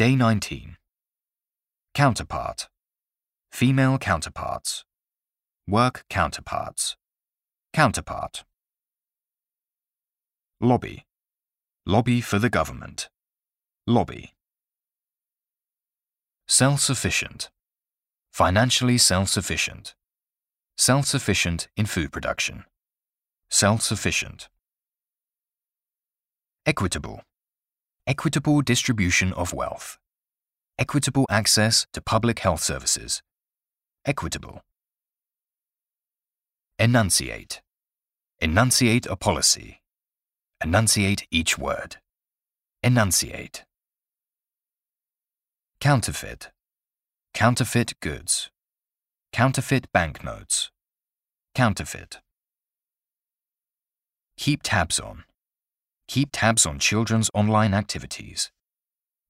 Day 19. Counterpart. Female counterparts. Work counterparts. Counterpart. Lobby. Lobby for the government. Lobby. Self-sufficient. Financially self-sufficient. Self-sufficient in food production. Self-sufficient. Equitable. Equitable distribution of wealth. Equitable access to public health services. Equitable. Enunciate. Enunciate a policy. Enunciate each word. Enunciate. Counterfeit. Counterfeit goods. Counterfeit banknotes. Counterfeit. Keep tabs on. Keep tabs on children's online activities.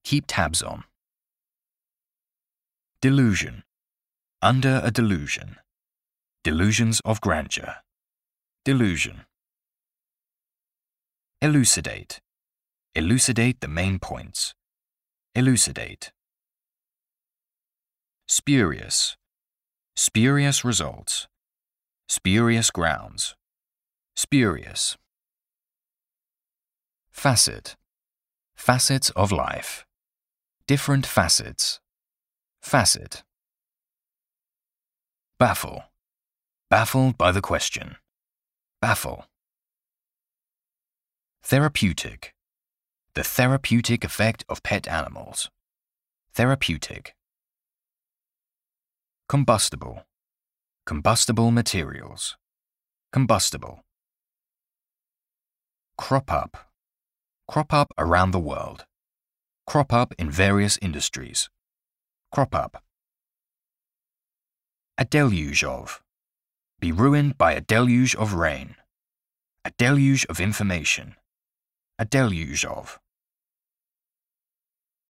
Keep tabs on. Delusion. Under a delusion. Delusions of grandeur. Delusion. Elucidate. Elucidate the main points. Elucidate. Spurious. Spurious results. Spurious grounds. Spurious. Facet. Facets of life. Different facets. Facet. Baffle. Baffled by the question. Baffle. Therapeutic. The therapeutic effect of pet animals. Therapeutic. Combustible. Combustible materials. Combustible. Crop up. Crop up around the world. Crop up in various industries. Crop up. A deluge of. Be ruined by a deluge of rain. A deluge of information. A deluge of.